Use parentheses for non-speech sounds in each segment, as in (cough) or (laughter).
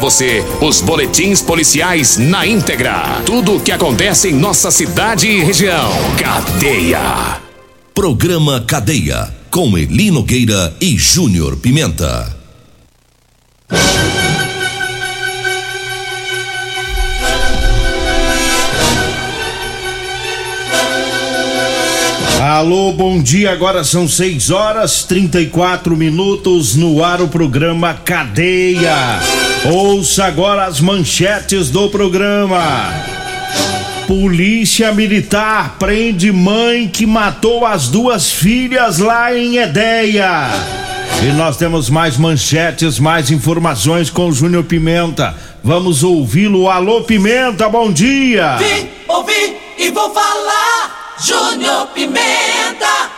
você os boletins policiais na íntegra. Tudo o que acontece em nossa cidade e região. Cadeia. Programa Cadeia. Com Elino Gueira e Júnior Pimenta. Alô, bom dia. Agora são 6 horas 34 minutos no ar o programa Cadeia. Ouça agora as manchetes do programa. Polícia Militar prende mãe que matou as duas filhas lá em Edeia. E nós temos mais manchetes, mais informações com o Júnior Pimenta. Vamos ouvi-lo. Alô, Pimenta, bom dia. Vim, ouvi e vou falar. Júnior Pimenta.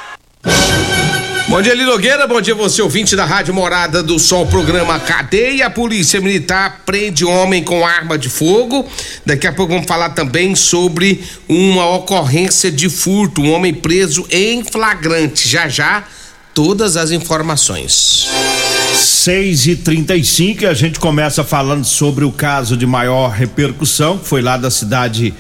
Bom dia, Lilogueira. Bom dia, você ouvinte da Rádio Morada do Sol, programa Cadeia. A Polícia Militar prende homem com arma de fogo. Daqui a pouco vamos falar também sobre uma ocorrência de furto. Um homem preso em flagrante. Já já, todas as informações. 6 e 35 e a gente começa falando sobre o caso de maior repercussão, que foi lá da cidade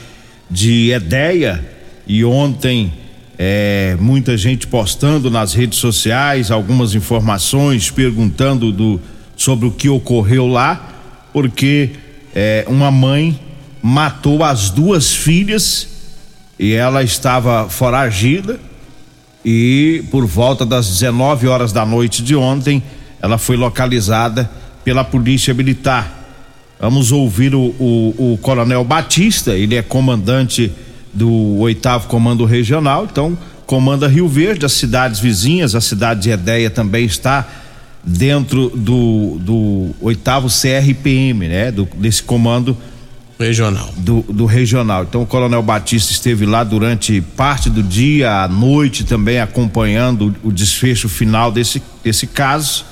de Edeia e ontem é, muita gente postando nas redes sociais algumas informações, perguntando do, sobre o que ocorreu lá, porque é, uma mãe matou as duas filhas e ela estava foragida e por volta das 19 horas da noite de ontem ela foi localizada pela polícia militar. Vamos ouvir o, o, o coronel Batista, ele é comandante do oitavo comando regional, então comanda Rio Verde, as cidades vizinhas, a cidade de Edéia também está dentro do, do oitavo CRPM, né? Do, desse comando regional. Do, do regional. Então o Coronel Batista esteve lá durante parte do dia, à noite também acompanhando o, o desfecho final desse, desse caso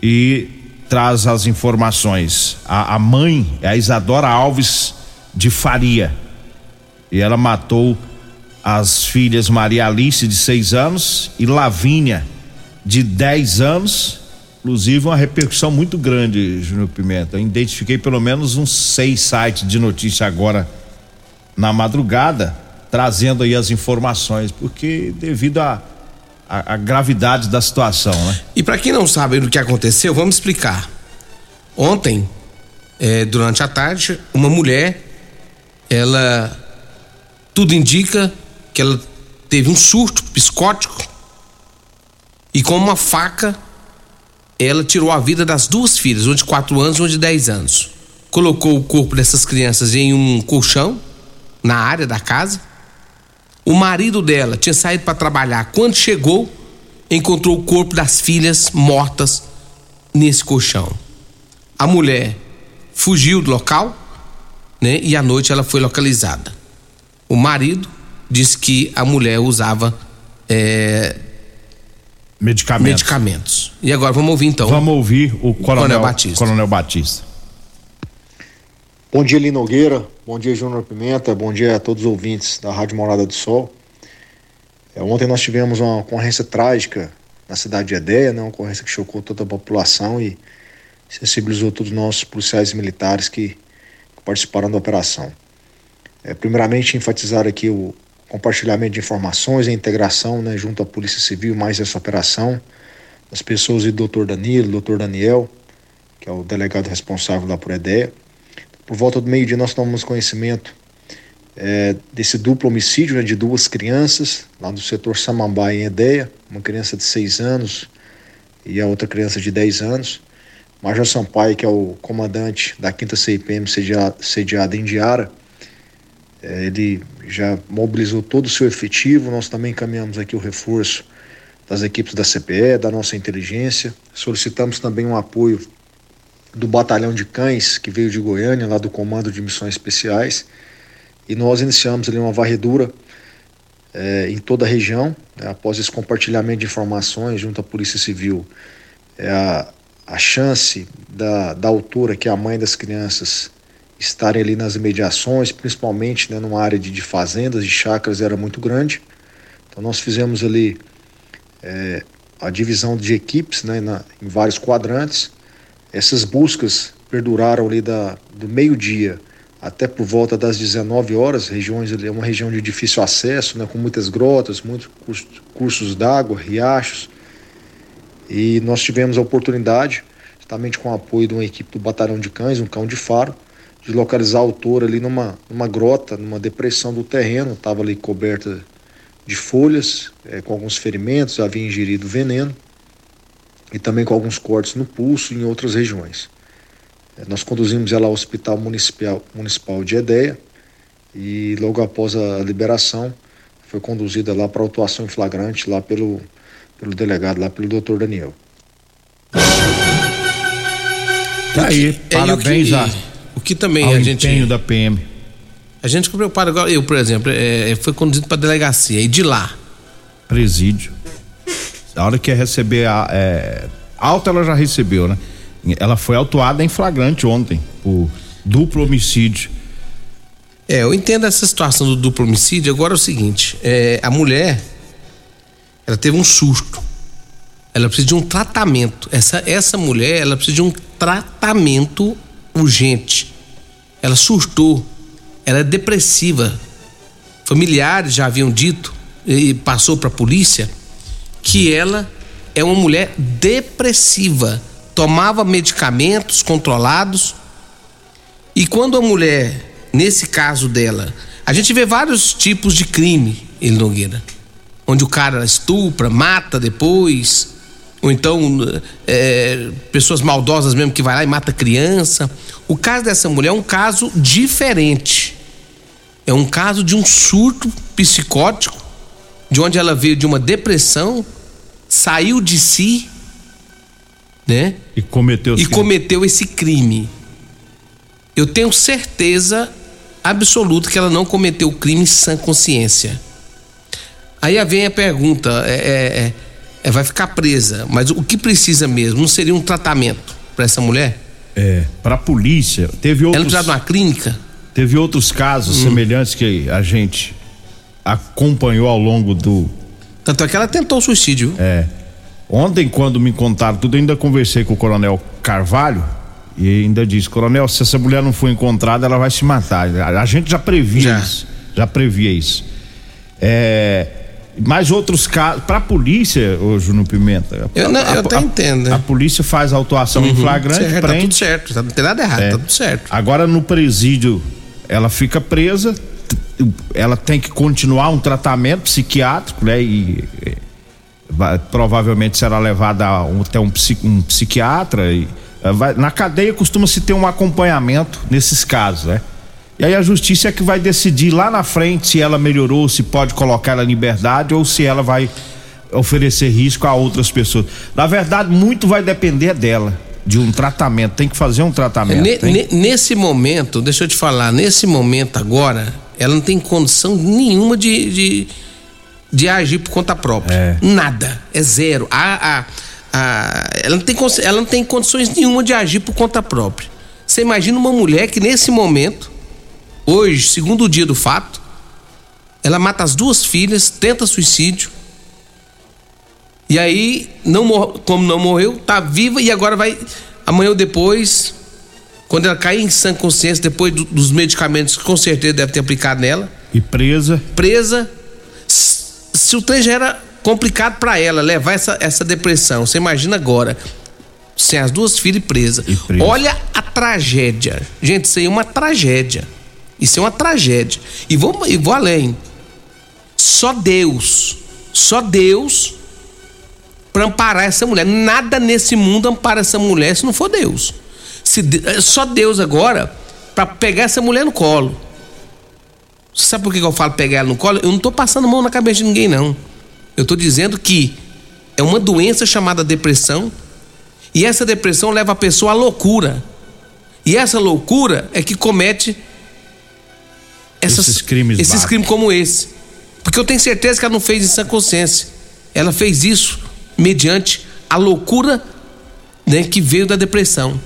e traz as informações. A, a mãe é a Isadora Alves de Faria e ela matou as filhas Maria Alice, de 6 anos, e Lavínia, de 10 anos. Inclusive, uma repercussão muito grande, Júnior Pimenta. Eu identifiquei pelo menos uns seis sites de notícia agora na madrugada, trazendo aí as informações, porque devido a, a, a gravidade da situação, né? E para quem não sabe do que aconteceu, vamos explicar. Ontem, eh, durante a tarde, uma mulher, ela tudo indica que ela teve um surto psicótico e com uma faca ela tirou a vida das duas filhas, uma de 4 anos e uma de 10 anos. Colocou o corpo dessas crianças em um colchão na área da casa. O marido dela tinha saído para trabalhar. Quando chegou, encontrou o corpo das filhas mortas nesse colchão. A mulher fugiu do local, né? E à noite ela foi localizada. O marido disse que a mulher usava é, medicamentos. medicamentos. E agora vamos ouvir então. Vamos ouvir o Coronel, Coronel Batista. Coronel Batista. Bom dia, Lino Nogueira. Bom dia, Júnior Pimenta. Bom dia a todos os ouvintes da Rádio Morada do Sol. É, ontem nós tivemos uma ocorrência trágica na cidade de Edeia, né? uma ocorrência que chocou toda a população e sensibilizou todos os nossos policiais e militares que, que participaram da operação. É, primeiramente, enfatizar aqui o compartilhamento de informações, a integração né, junto à Polícia Civil, mais essa operação, das pessoas e do doutor Danilo, doutor Daniel, que é o delegado responsável da Proedeia. Por volta do meio-dia, nós tomamos conhecimento é, desse duplo homicídio né, de duas crianças, lá do setor Samambaia, em Edeia, uma criança de 6 anos e a outra criança de 10 anos. Major Sampaio, que é o comandante da 5 CIPM sediada, em Diara, ele já mobilizou todo o seu efetivo, nós também encaminhamos aqui o reforço das equipes da CPE, da nossa inteligência. Solicitamos também um apoio do batalhão de cães que veio de Goiânia, lá do Comando de Missões Especiais, e nós iniciamos ali uma varredura é, em toda a região. Né, após esse compartilhamento de informações junto à Polícia Civil, é a, a chance da, da autora, que é a mãe das crianças, estarem ali nas imediações, principalmente né, numa área de, de fazendas, de chácaras, era muito grande. Então nós fizemos ali é, a divisão de equipes né, na, em vários quadrantes. Essas buscas perduraram ali da, do meio-dia até por volta das 19 horas, regiões é uma região de difícil acesso, né, com muitas grotas, muitos cursos d'água, riachos. E nós tivemos a oportunidade, justamente com o apoio de uma equipe do Batalhão de Cães, um cão de faro, de localizar o autor ali numa, numa grota, numa depressão do terreno, estava ali coberta de folhas, é, com alguns ferimentos, havia ingerido veneno e também com alguns cortes no pulso e em outras regiões. É, nós conduzimos ela ao Hospital Municipal, Municipal de Edeia e logo após a liberação foi conduzida lá para autuação em flagrante lá pelo, pelo delegado, lá pelo doutor Daniel. Tá aí, parabéns é, que, o que também ao a gente empenho da PM. A gente ficou preocupado agora, eu, por exemplo, é, foi conduzido para delegacia e de lá. Presídio. A hora que ia receber a é, alta ela já recebeu, né? Ela foi autuada em flagrante ontem por duplo homicídio. É, eu entendo essa situação do duplo homicídio. Agora é o seguinte: é, a mulher, ela teve um susto. Ela precisa de um tratamento. Essa, essa mulher, ela precisa de um tratamento urgente. Ela surtou. Ela é depressiva. Familiares já haviam dito e passou para a polícia que ela é uma mulher depressiva tomava medicamentos controlados. E quando a mulher, nesse caso dela, a gente vê vários tipos de crime, ele Nogueira, onde o cara estupra, mata depois, ou então é, pessoas maldosas mesmo que vai lá e mata criança. O caso dessa mulher é um caso diferente. É um caso de um surto psicótico, de onde ela veio de uma depressão, saiu de si né? E cometeu e cometeu esse crime. Eu tenho certeza absoluta que ela não cometeu o crime sem consciência. Aí vem a pergunta: é, é, é, é, vai ficar presa, mas o que precisa mesmo? Não seria um tratamento para essa mulher? É, para a polícia. Teve outros. Ela precisa de uma clínica? Teve outros casos hum. semelhantes que a gente acompanhou ao longo do. Tanto é que ela tentou suicídio. É. Ontem, quando me contaram tudo, eu ainda conversei com o Coronel Carvalho e ainda disse: Coronel, se essa mulher não for encontrada, ela vai se matar. A, gente já previa já. isso. Já previa isso. É, mais outros casos. Para a polícia, ô Júnior Pimenta. Eu, não, eu até entendo. Né? A, polícia faz autuação uhum, em flagrante. Certo, prende. Tá tudo certo, tá, não tem nada errado, é. tá tudo certo. Agora no presídio, ela fica presa, ela tem que continuar um tratamento psiquiátrico, né? E vai, provavelmente será levada até um, um psiquiatra. E, eh, vai, na cadeia costuma-se ter um acompanhamento nesses casos, né? E aí a justiça é que vai decidir lá na frente se ela melhorou, se pode colocar ela em liberdade ou se ela vai oferecer risco a outras pessoas. Na verdade, muito vai depender dela, de um tratamento. Tem que fazer um tratamento. nesse momento, deixa eu te falar, nesse momento agora, ela não tem condição nenhuma de, de de agir por conta própria. É. Nada. É zero. A, a, a, ela, não tem, ela não tem condições nenhuma de agir por conta própria. Você imagina uma mulher que nesse momento, hoje, segundo dia do fato, ela mata as duas filhas, tenta suicídio. E aí, não como não morreu, tá viva e agora vai. Amanhã ou depois, quando ela cair em sã consciência, depois do, dos medicamentos que com certeza deve ter aplicado nela. E presa. Presa se o trem já era complicado para ela levar essa, essa depressão, você imagina agora, sem as duas filhas presas. Presa. Olha a tragédia. Gente, isso aí é uma tragédia. Isso é uma tragédia. E vou, e vou além. Só Deus, só Deus para amparar essa mulher. Nada nesse mundo ampara essa mulher se não for Deus. Se, só Deus agora para pegar essa mulher no colo. Você sabe por que eu falo pegar ela no colo? Eu não estou passando mão na cabeça de ninguém, não. Eu estou dizendo que é uma doença chamada depressão E essa depressão leva a pessoa à loucura. E essa loucura é que comete essas, Esses crimes esses crimes como esse. Porque eu tenho certeza que ela não fez em sã consciência. Ela fez isso mediante a loucura né, que veio da depressão.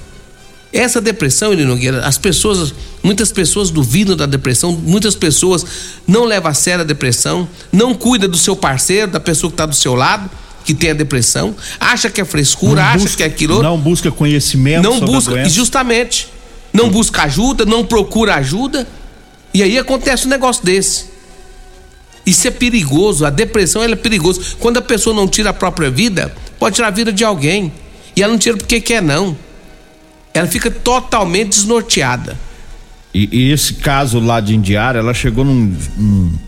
Essa depressão, Eli Nogueira, as pessoas, muitas pessoas duvidam da depressão, muitas pessoas não levam a sério a depressão, não cuida do seu parceiro, da pessoa que está do seu lado, que tem a depressão, acha que é frescura, Não acha busca- que é aquilo. Não busca conhecimento não busca, justamente, não busca ajuda, não procura ajuda, e aí acontece um negócio desse. Isso é perigoso, a depressão é perigosa. Quando a pessoa não tira a própria vida, pode tirar a vida de alguém. E ela não tira porque quer, não. Ela fica totalmente desnorteada. E, e esse caso lá de Indiara, ela chegou num,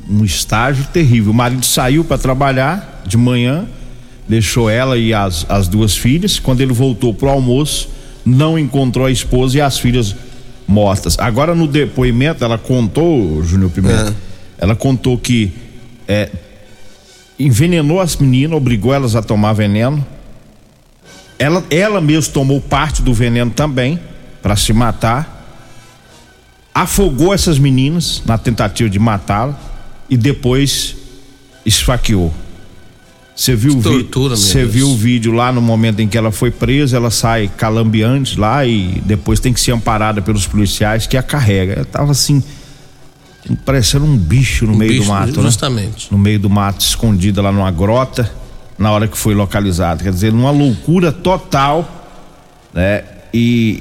num estágio terrível. O marido saiu para trabalhar de manhã, deixou ela e as, as duas filhas. Quando ele voltou pro almoço, não encontrou a esposa e as filhas mortas. Agora no depoimento, ela contou, Júnior Pimenta, ela contou que é, envenenou as meninas, obrigou elas a tomar veneno. Ela, ela mesma tomou parte do veneno também para se matar afogou essas meninas na tentativa de matá-la e depois esfaqueou. Você viu, o vi- tortura, viu o vídeo lá no momento em que ela foi presa, ela sai calambiante lá e depois tem que ser amparada pelos policiais que a carrega. Ela tava assim, parecendo um bicho no meio bicho, do mato, né? justamente. No meio do mato, escondida lá numa grota, na hora que foi localizada. Quer dizer, numa loucura total, né? E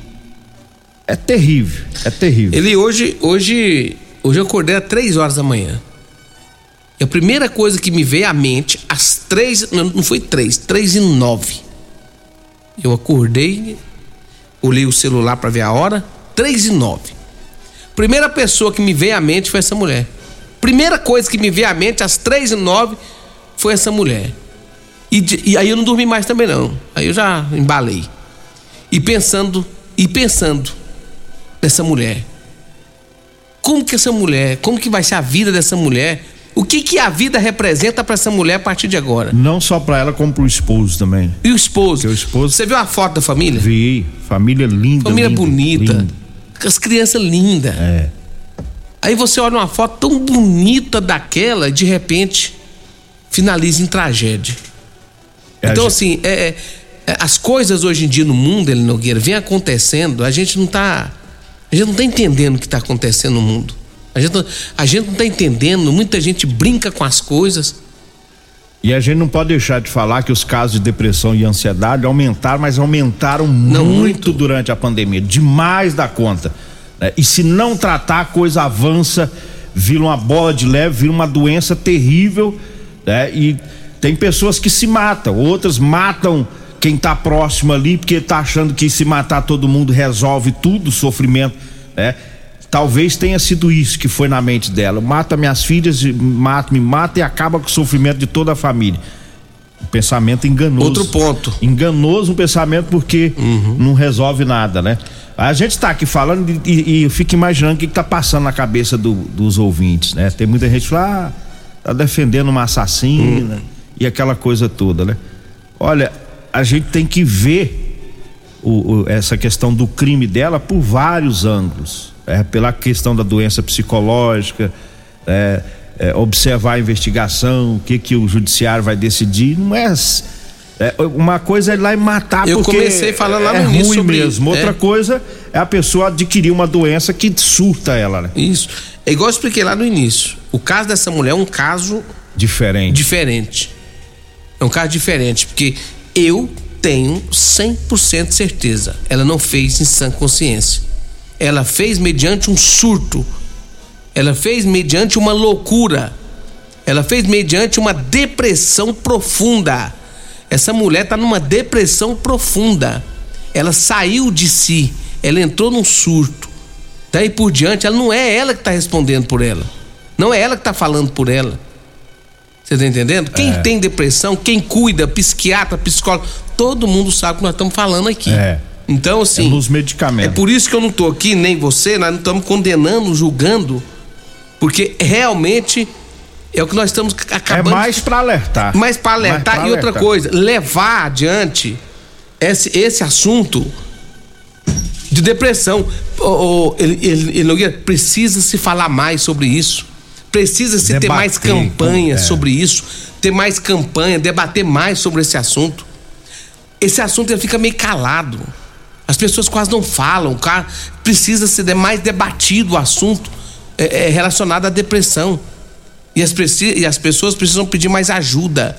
é terrível, é terrível. Ele hoje, hoje, hoje eu acordei às três horas da manhã. E a primeira coisa que me veio à mente, às três, não, foi três, três e nove. Eu acordei, olhei o celular para ver a hora, três e nove. Primeira pessoa que me veio à mente foi essa mulher. Primeira coisa que me veio à mente às três e nove foi essa mulher. E, e aí eu não dormi mais também não. Aí eu já embalei. E pensando, e pensando dessa mulher. Como que essa mulher, como que vai ser a vida dessa mulher? O que que a vida representa para essa mulher a partir de agora? Não só pra ela, como pro esposo também. E o esposo? Porque o esposo- Você viu a foto da família? Vi, família linda. família linda, bonita. linda. As crianças lindas. É. Aí você olha uma foto tão bonita daquela de repente finaliza em tragédia. É, Então, a assim, é, é, as coisas hoje em dia no mundo, Ele Nogueira, vem acontecendo, a gente não tá. A gente não tá entendendo o que tá acontecendo no mundo. A gente, não- a gente não tá entendendo, muita gente brinca com as coisas. E a gente não pode deixar de falar que os casos de depressão e ansiedade aumentaram, mas aumentaram muito, muito. durante a pandemia, demais da conta. né? E se não tratar, a coisa avança, vira uma bola de leve, vira uma doença terrível, né? E tem pessoas que se matam, outras matam quem tá próximo ali, porque tá achando que se matar todo mundo resolve tudo, o sofrimento, né? Talvez tenha sido isso que foi na mente dela. Mata minhas filhas, mata, me mata e acaba com o sofrimento de toda a família. Um pensamento enganoso. Outro ponto. Enganoso um pensamento porque não resolve nada, né? A gente está aqui falando e, e, eu fico imaginando o que, está passando na cabeça do- dos ouvintes, né? Tem muita gente lá, ah, tá defendendo uma assassina e aquela coisa toda, né? Olha, a gente tem que ver o- o- essa questão do crime dela por vários ângulos. É, pela questão da doença psicológica, é, é, observar a investigação, o que, que o judiciário vai decidir. Não é, é, Uma coisa é ir lá e matar Eu porque comecei falando lá no é início ruim sobre mesmo. Outra é. coisa é a pessoa adquirir uma doença que surta ela, né? Isso. É igual eu expliquei lá no início. O caso dessa mulher é um caso Diferente. diferente. É um caso diferente, porque eu tenho 100% certeza. Ela não fez em sã consciência. Ela fez mediante um surto. Ela fez mediante uma loucura. Ela fez mediante uma depressão profunda. Essa mulher está numa depressão profunda. Ela saiu de si. Ela entrou num surto. Daí por diante, ela não é ela que está respondendo por ela. Não é ela que está falando por ela. Você tá entendendo? Quem É. tem depressão, quem cuida, psiquiatra, psicólogo, todo mundo sabe o que nós estamos falando aqui. É. Então, assim. É nos medicamentos. É por isso que eu não tô aqui, nem você, nós não estamos condenando, julgando, porque realmente é o que nós estamos É acabando. mais para alertar. Mas para alertar Mais e outra coisa, levar adiante esse, esse assunto de depressão. Oh, oh, ele, ele, ele, precisa se falar mais sobre isso. Precisa se ter mais campanha é. sobre isso, ter mais campanha, debater mais sobre esse assunto. Esse assunto ele fica meio calado. As pessoas quase não falam. O cara precisa ser mais debatido o assunto é, é relacionado à depressão. E as, e as pessoas precisam pedir mais ajuda.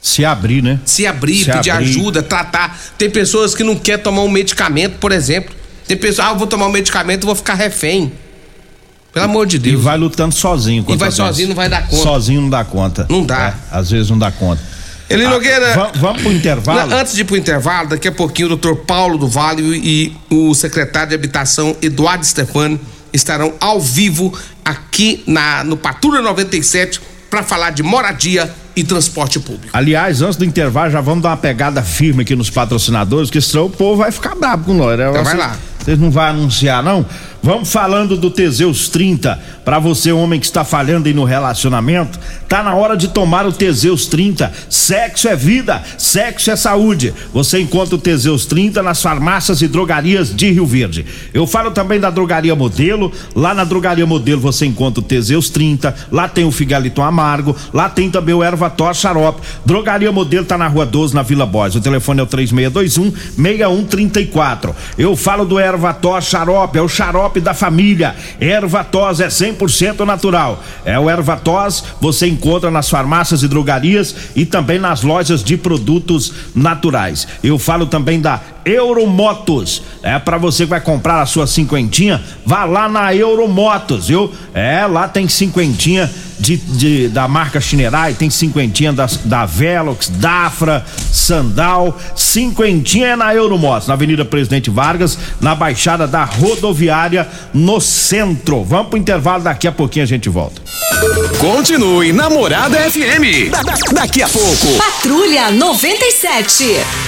Se abrir, né? Se abrir, Se pedir abrir. ajuda, tratar. Tem pessoas que não querem tomar um medicamento, por exemplo. Tem pessoas, ah, eu vou tomar um medicamento vou ficar refém. Pelo amor de Deus. E vai lutando sozinho. E vai sozinho, não vai dar conta. Sozinho não dá conta. Não dá. É, às vezes não dá conta. Ele ah, Nogueira. Vamos pro intervalo? Antes de ir pro intervalo, daqui a pouquinho o doutor Paulo do Vale e o secretário de Habitação, Eduardo Stefani, estarão ao vivo aqui na, no Patrulha 97 para falar de moradia e transporte público. Aliás, antes do intervalo, já vamos dar uma pegada firme aqui nos patrocinadores, que senão o povo vai ficar bravo com nós. Né? Então vai lá. Vocês não vão anunciar, não? Vamos falando do Teseus 30. Para você, homem que está falhando aí no relacionamento, tá na hora de tomar o Teseus 30. Sexo é vida, sexo é saúde. Você encontra o Teseus 30 nas farmácias e drogarias de Rio Verde. Eu falo também da Drogaria Modelo. Lá na Drogaria Modelo você encontra o Teseus 30. Lá tem o Figaliton Amargo. Lá tem também o Ervator Xarope. Drogaria Modelo tá na Rua 12, na Vila Borges. O telefone é o 3621 6134. Eu falo do Ervator Xarope, é o xarope da família. Erva tos é 100% natural. É o erva tos, você encontra nas farmácias e drogarias e também nas lojas de produtos naturais. Eu falo também da Euromotos. É para você que vai comprar a sua cinquentinha, vá lá na Euromotos, viu? É, lá tem cinquentinha de, de, da marca Chinerai, tem cinquentinha das, da Velox, Dafra, Sandal, cinquentinha é na Euromotos, na Avenida Presidente Vargas, na Baixada da Rodoviária, no centro. Vamos pro intervalo, daqui a pouquinho a gente volta. Continue Namorada FM. Da, da, daqui a pouco. Patrulha 97.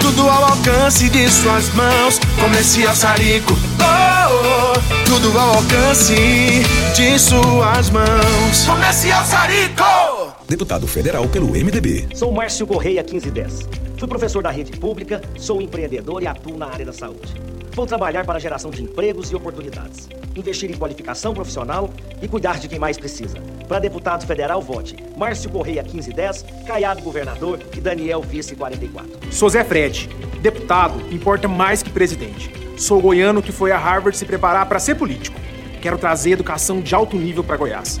tudo ao alcance de suas mãos. Comercial Sarico. Oh, oh, tudo ao alcance de suas mãos. Comercial Sarico deputado federal pelo MDB. Sou Márcio Correia 1510. Fui professor da rede pública, sou empreendedor e atuo na área da saúde. Vou trabalhar para a geração de empregos e oportunidades, investir em qualificação profissional e cuidar de quem mais precisa. Para deputado federal, vote Márcio Correia 1510, Caiado governador e Daniel vice 44. Sou Zé Fred. Deputado importa mais que presidente. Sou goiano que foi a Harvard se preparar para ser político. Quero trazer educação de alto nível para Goiás.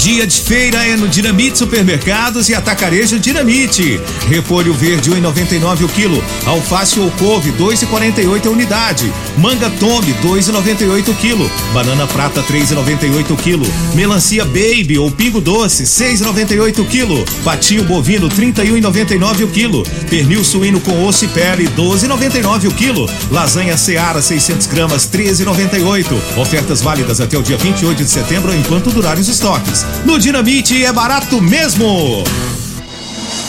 Dia de feira é no Dinamite Supermercados e Atacarejo Dinamite. Repolho verde 1,99 o quilo. Alface ou couve 2,48 a unidade. Manga tome 2,98 o quilo. Banana prata 3,98 o quilo. Melancia baby ou pingo doce 6,98 o quilo. Patinho bovino 31,99 o quilo. Pernil suíno com osso e pele 12,99 o quilo. Lasanha Seara 600 gramas 13,98. Ofertas válidas até o dia 28 de setembro enquanto durarem os estoques. No Dinamite é barato mesmo!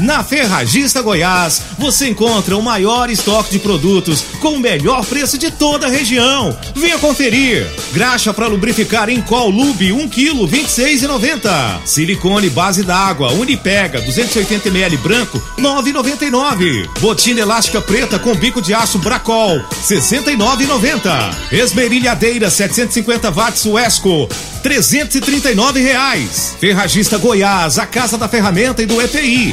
Na Ferragista Goiás, você encontra o maior estoque de produtos com o melhor preço de toda a região. Venha conferir. Graxa para lubrificar em Col Lube 1 kg 26,90. Silicone base d'água Unipega 280 ml branco 9,99. Botina elástica preta com bico de aço Bracol 69,90. Esmerilhadeira 750 watts Wesco 339 reais. Ferragista Goiás, a casa da ferramenta e do EPI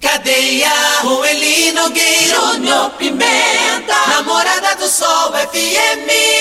Cadeia, Nogueira, Júnior Pimenta, Namorada do Sol FM.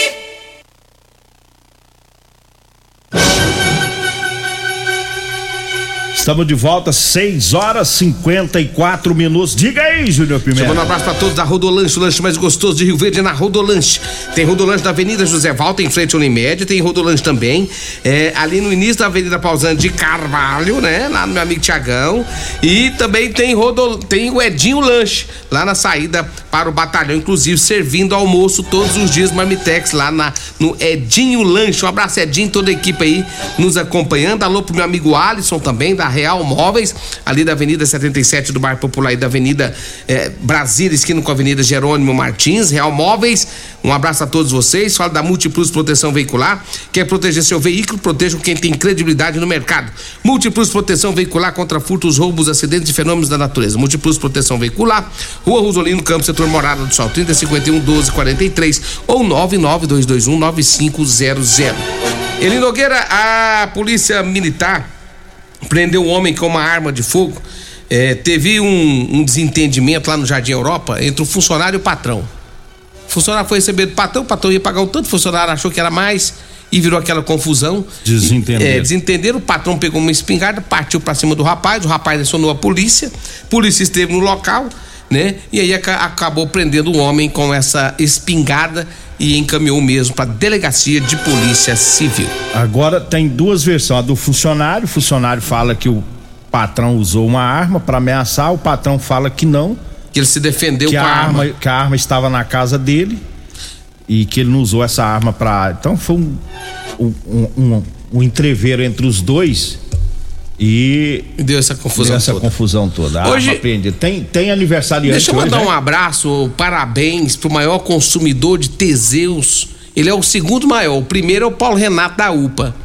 Estamos de volta, 6 horas 54 minutos. Diga aí, Júnior Pimenta. Chamando um abraço pra todos da Rodolanche, o lanche mais gostoso de Rio Verde na Rodolanche. Tem Rodolanche da Avenida José Valta, em frente ao Unimed, tem Rodolanche também, é, ali no início da Avenida Pausante de Carvalho, né? Lá no meu amigo Tiagão. E também tem, Rodol... tem o Edinho Lanche, lá na saída para o batalhão, inclusive servindo almoço todos os dias, Marmitex, lá na, no Edinho Lanche. Um abraço, Edinho, toda a equipe aí nos acompanhando. Alô pro meu amigo Alisson também, da Real Móveis, ali da Avenida 77 do Bairro Popular e da Avenida eh, Brasília, esquina com a Avenida Jerônimo Martins, Real Móveis. Um abraço a todos vocês. Fala da Multiplus Proteção Veicular. Quer proteger seu veículo? Proteja quem tem credibilidade no mercado. Múltiplos Proteção Veicular contra furtos, roubos, acidentes e fenômenos da natureza. Múltiplos Proteção Veicular, Rua Rosolino Campos, setor Morada do Sol, 3051 1243 ou 99221 9500. Eli Nogueira, a Polícia Militar prendeu um homem com uma arma de fogo. É, teve um, um, desentendimento lá no Jardim Europa entre o funcionário e o patrão. O funcionário foi receber do patrão, o patrão ia pagar o tanto, o funcionário achou que era mais e virou aquela confusão. Desentender. É, desentenderam, o patrão pegou uma espingarda, partiu para cima do rapaz, o rapaz acionou a polícia, a polícia esteve no local, né? E aí acabou prendendo o homem com essa espingarda e encaminhou mesmo para delegacia de polícia civil. Agora tem duas versões, a do funcionário, o funcionário fala que o patrão usou uma arma para ameaçar, o patrão fala que não. Que ele se defendeu com a a arma. arma. Que a arma estava na casa dele e que ele não usou essa arma para. Então foi um, um, um, um entreveiro entre os dois e deu essa confusão deu essa toda. confusão toda. A Hoje- tem tem aniversariante Deixa eu mandar hoje, um abraço, parabéns pro maior consumidor de Teseus. Ele é o segundo maior. O primeiro é o Paulo Renato da UPA.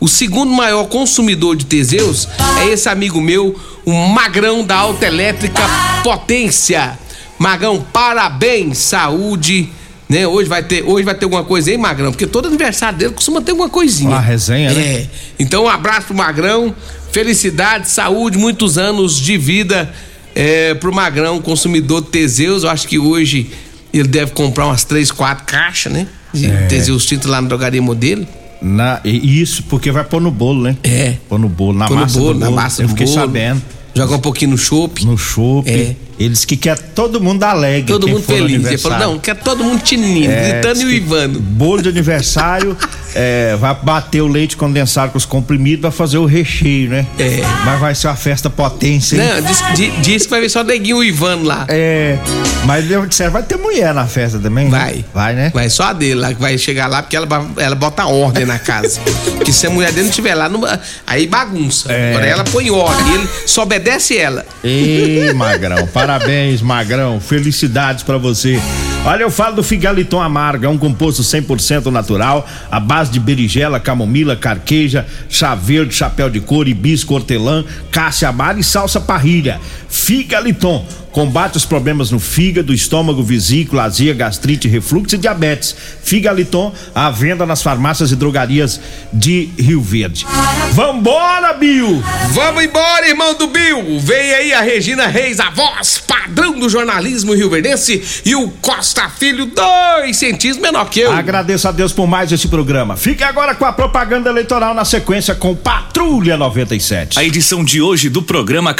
O segundo maior consumidor de Teseus é esse amigo meu, o Magrão da Autoelétrica Potência. Magão, parabéns, saúde. Né? Hoje vai ter, hoje vai ter alguma coisa aí, Magrão, porque todo aniversário dele costuma ter alguma coisinha. Uma resenha, né? É. Então, um abraço pro Magrão, felicidade, saúde, muitos anos de vida é, pro Magrão, consumidor de Teseus. Eu acho que hoje ele deve comprar umas três, quatro caixas, né? De É. Teseus Tinto lá na drogaria modelo. Na, isso, porque vai pôr no bolo, né? É. Pôr no bolo, na Pôr no massa bolo, do na bolo. massa Eu do fiquei bolo. sabendo. Jogar um pouquinho no chopp. No chopp. É. Eles que quer todo mundo alegre. Todo mundo feliz. Ele falou, não, quer todo mundo tinindo, É, gritando e uivando. Bolo de aniversário, (laughs) é, vai bater o leite condensado com os comprimidos, vai fazer o recheio, né? É. Mas vai ser uma festa potência, hein? Não, diz, di- diz que vai ver só neguinho uivando lá. É. Mas eu disseram, vai ter mulher na festa também? né? Vai. Vai, né? Vai só a dele lá, que vai chegar lá, porque ela, ela bota ordem na casa. (laughs) porque se a mulher dele não estiver lá, não- aí bagunça. É. Agora ela põe ordem, ele só obedece ela. Ê, Magrão, parabéns, Magrão. Felicidades pra você. Olha, eu falo do Figaliton Amarga, um composto 100% natural, à base de berigela, camomila, carqueja, chá verde, chapéu de couro, hibisco, hortelã, cássia amara e salsa parrilha. Figaliton combate os problemas no fígado, estômago, vesícula, azia, gastrite, refluxo e diabetes. Figaliton à venda nas farmácias e drogarias de Rio Verde. Vambora, Bill! Vamos embora, irmão do Bill! Vem aí a Regina Reis, a voz padrão do jornalismo rioverdense e o Costa Filho, dois centímetros menor que eu. Agradeço a Deus por mais esse programa. Fique agora com a propaganda eleitoral na sequência com Patrulha 97. A edição de hoje do programa